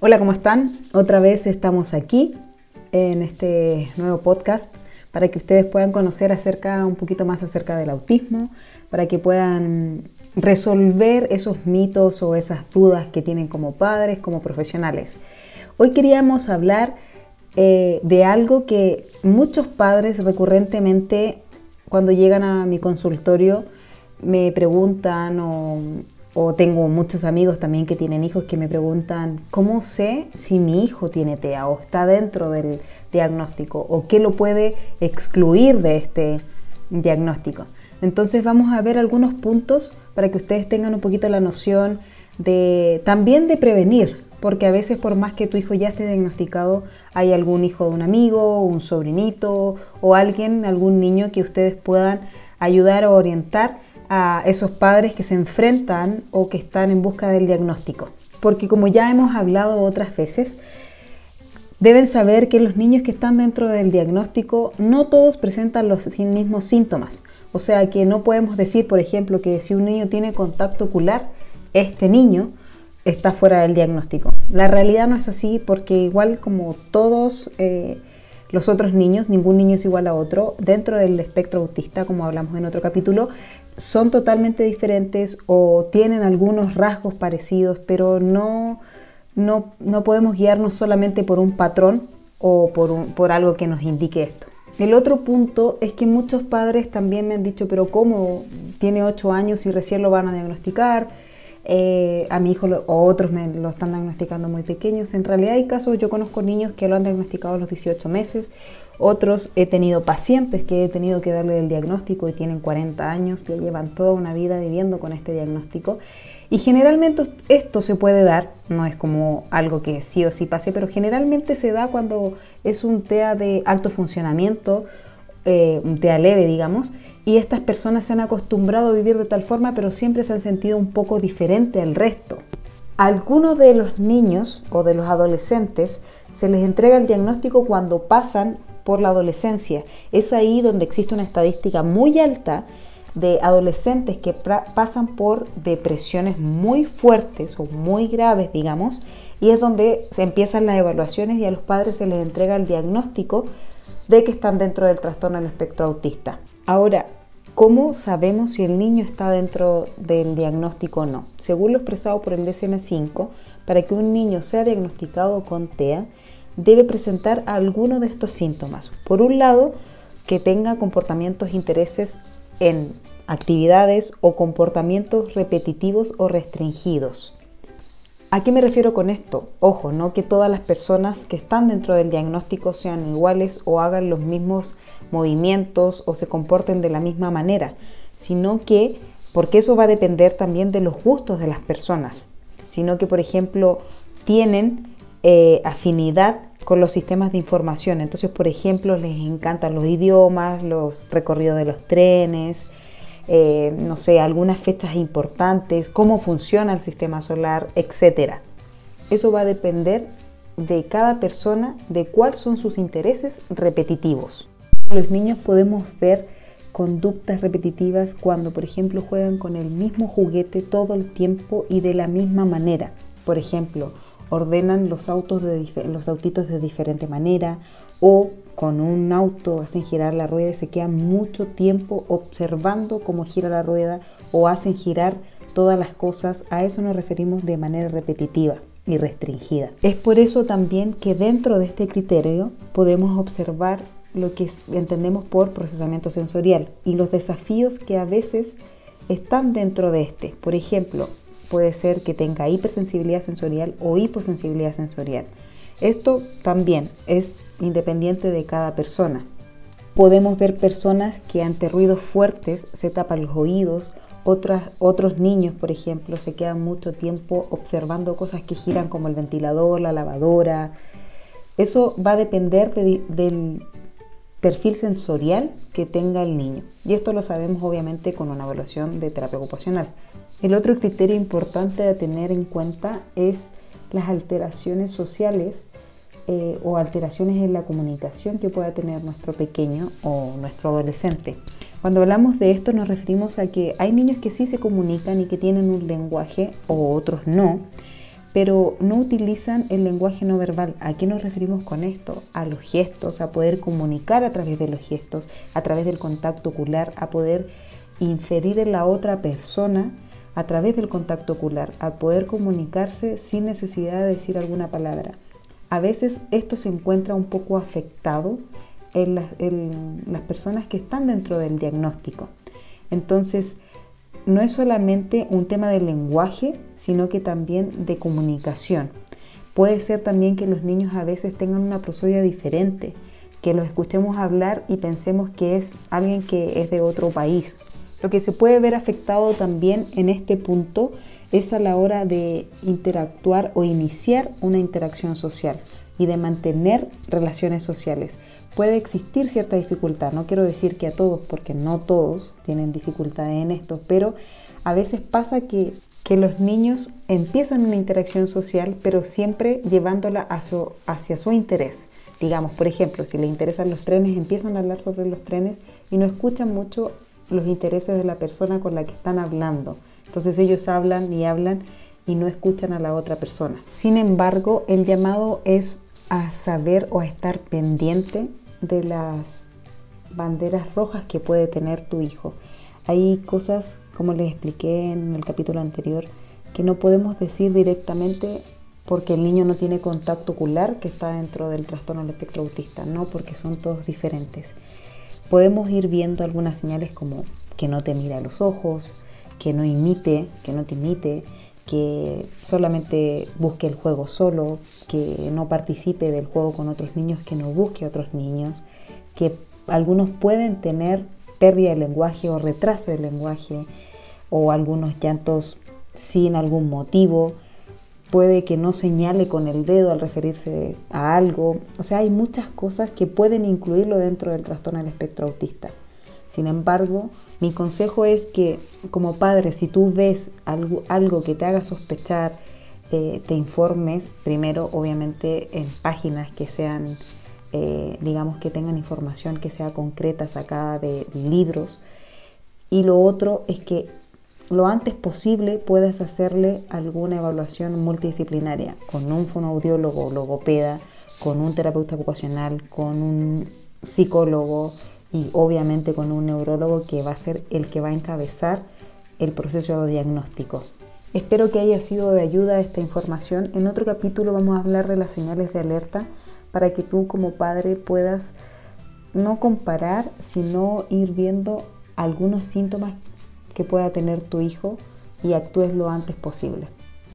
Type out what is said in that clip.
Hola, ¿cómo están? Otra vez estamos aquí en este nuevo podcast para que ustedes puedan conocer acerca un poquito más acerca del autismo, para que puedan resolver esos mitos o esas dudas que tienen como padres, como profesionales. Hoy queríamos hablar eh, de algo que muchos padres recurrentemente cuando llegan a mi consultorio me preguntan o, o tengo muchos amigos también que tienen hijos que me preguntan, ¿cómo sé si mi hijo tiene TEA o está dentro del diagnóstico o qué lo puede excluir de este diagnóstico? Entonces vamos a ver algunos puntos para que ustedes tengan un poquito la noción de también de prevenir, porque a veces por más que tu hijo ya esté diagnosticado, hay algún hijo de un amigo, un sobrinito o alguien, algún niño que ustedes puedan ayudar o orientar a esos padres que se enfrentan o que están en busca del diagnóstico. Porque como ya hemos hablado otras veces, deben saber que los niños que están dentro del diagnóstico no todos presentan los mismos síntomas. O sea que no podemos decir, por ejemplo, que si un niño tiene contacto ocular, este niño está fuera del diagnóstico. La realidad no es así porque igual como todos eh, los otros niños, ningún niño es igual a otro, dentro del espectro autista, como hablamos en otro capítulo, son totalmente diferentes o tienen algunos rasgos parecidos, pero no, no, no podemos guiarnos solamente por un patrón o por, por algo que nos indique esto. El otro punto es que muchos padres también me han dicho, pero ¿cómo tiene 8 años y recién lo van a diagnosticar? Eh, a mi hijo o otros me lo están diagnosticando muy pequeños. En realidad hay casos, yo conozco niños que lo han diagnosticado a los 18 meses, otros he tenido pacientes que he tenido que darle el diagnóstico y tienen 40 años, que llevan toda una vida viviendo con este diagnóstico. Y generalmente esto se puede dar, no es como algo que sí o sí pase, pero generalmente se da cuando es un TEA de alto funcionamiento, eh, un TEA leve, digamos, y estas personas se han acostumbrado a vivir de tal forma, pero siempre se han sentido un poco diferente al resto. algunos de los niños o de los adolescentes se les entrega el diagnóstico cuando pasan por la adolescencia. Es ahí donde existe una estadística muy alta de adolescentes que pasan por depresiones muy fuertes o muy graves, digamos, y es donde se empiezan las evaluaciones y a los padres se les entrega el diagnóstico de que están dentro del trastorno del espectro autista. Ahora, ¿cómo sabemos si el niño está dentro del diagnóstico o no? Según lo expresado por el DSM-5, para que un niño sea diagnosticado con TEA, debe presentar alguno de estos síntomas. Por un lado, que tenga comportamientos intereses en actividades o comportamientos repetitivos o restringidos. ¿A qué me refiero con esto? Ojo, no que todas las personas que están dentro del diagnóstico sean iguales o hagan los mismos movimientos o se comporten de la misma manera, sino que, porque eso va a depender también de los gustos de las personas, sino que, por ejemplo, tienen eh, afinidad con los sistemas de información. Entonces, por ejemplo, les encantan los idiomas, los recorridos de los trenes, eh, no sé, algunas fechas importantes, cómo funciona el sistema solar, etc. Eso va a depender de cada persona, de cuáles son sus intereses repetitivos. Los niños podemos ver conductas repetitivas cuando, por ejemplo, juegan con el mismo juguete todo el tiempo y de la misma manera. Por ejemplo, ordenan los autos de los autitos de diferente manera o con un auto hacen girar la rueda y se quedan mucho tiempo observando cómo gira la rueda o hacen girar todas las cosas. A eso nos referimos de manera repetitiva y restringida. Es por eso también que dentro de este criterio podemos observar lo que entendemos por procesamiento sensorial y los desafíos que a veces están dentro de este. Por ejemplo, puede ser que tenga hipersensibilidad sensorial o hiposensibilidad sensorial. Esto también es independiente de cada persona. Podemos ver personas que ante ruidos fuertes se tapan los oídos, otros niños, por ejemplo, se quedan mucho tiempo observando cosas que giran como el ventilador, la lavadora. Eso va a depender del perfil sensorial que tenga el niño. Y esto lo sabemos obviamente con una evaluación de terapia ocupacional. El otro criterio importante a tener en cuenta es las alteraciones sociales eh, o alteraciones en la comunicación que pueda tener nuestro pequeño o nuestro adolescente. Cuando hablamos de esto nos referimos a que hay niños que sí se comunican y que tienen un lenguaje o otros no, pero no utilizan el lenguaje no verbal. ¿A qué nos referimos con esto? A los gestos, a poder comunicar a través de los gestos, a través del contacto ocular, a poder inferir en la otra persona a través del contacto ocular, a poder comunicarse sin necesidad de decir alguna palabra. A veces esto se encuentra un poco afectado en las, personas que están dentro del diagnóstico. Entonces, no es solamente un tema de lenguaje, sino que también de comunicación. Puede ser también que los niños a veces tengan una prosodia diferente, que los escuchemos hablar y pensemos que es alguien que es de otro país. Lo que se puede ver afectado también en este punto es a la hora de interactuar o iniciar una interacción social y de mantener relaciones sociales. Puede existir cierta dificultad, no quiero decir que a todos, porque no todos tienen dificultades en esto, pero a veces pasa que, los niños empiezan una interacción social, pero siempre llevándola hacia su interés. Digamos, por ejemplo, si le interesan los trenes, empiezan a hablar sobre los trenes y no escuchan mucho los intereses de la persona con la que están hablando. Entonces ellos hablan y hablan y no escuchan a la otra persona. Sin embargo, el llamado es a saber o a estar pendiente de las banderas rojas que puede tener tu hijo. Hay cosas, como les expliqué en el capítulo anterior, que no podemos decir directamente porque el niño no tiene contacto ocular que está dentro del trastorno del espectro autista, no, porque son todos diferentes. Podemos ir viendo algunas señales como que no te mira a los ojos, que no imite, que no te imite, que solamente busque el juego solo, que no participe del juego con otros niños, que no busque otros niños, que algunos pueden tener pérdida de lenguaje o retraso de lenguaje o algunos llantos sin algún motivo, puede que no señale con el dedo al referirse a algo, o sea, hay muchas cosas que pueden incluirlo dentro del trastorno del espectro autista. Sin embargo, mi consejo es que como padre, si tú ves algo, algo que te haga sospechar, te informes primero, obviamente, en páginas que sean, eh, digamos, que tengan información que sea concreta, sacada de libros. Y lo otro es que lo antes posible puedas hacerle alguna evaluación multidisciplinaria con un fonoaudiólogo, logopeda, con un terapeuta ocupacional, con un psicólogo, y obviamente con un neurólogo que va a ser el que va a encabezar el proceso de diagnóstico. Espero que haya sido de ayuda esta información. En otro capítulo vamos a hablar de las señales de alerta para que tú como padre puedas no comparar, sino ir viendo algunos síntomas que pueda tener tu hijo y actúes lo antes posible.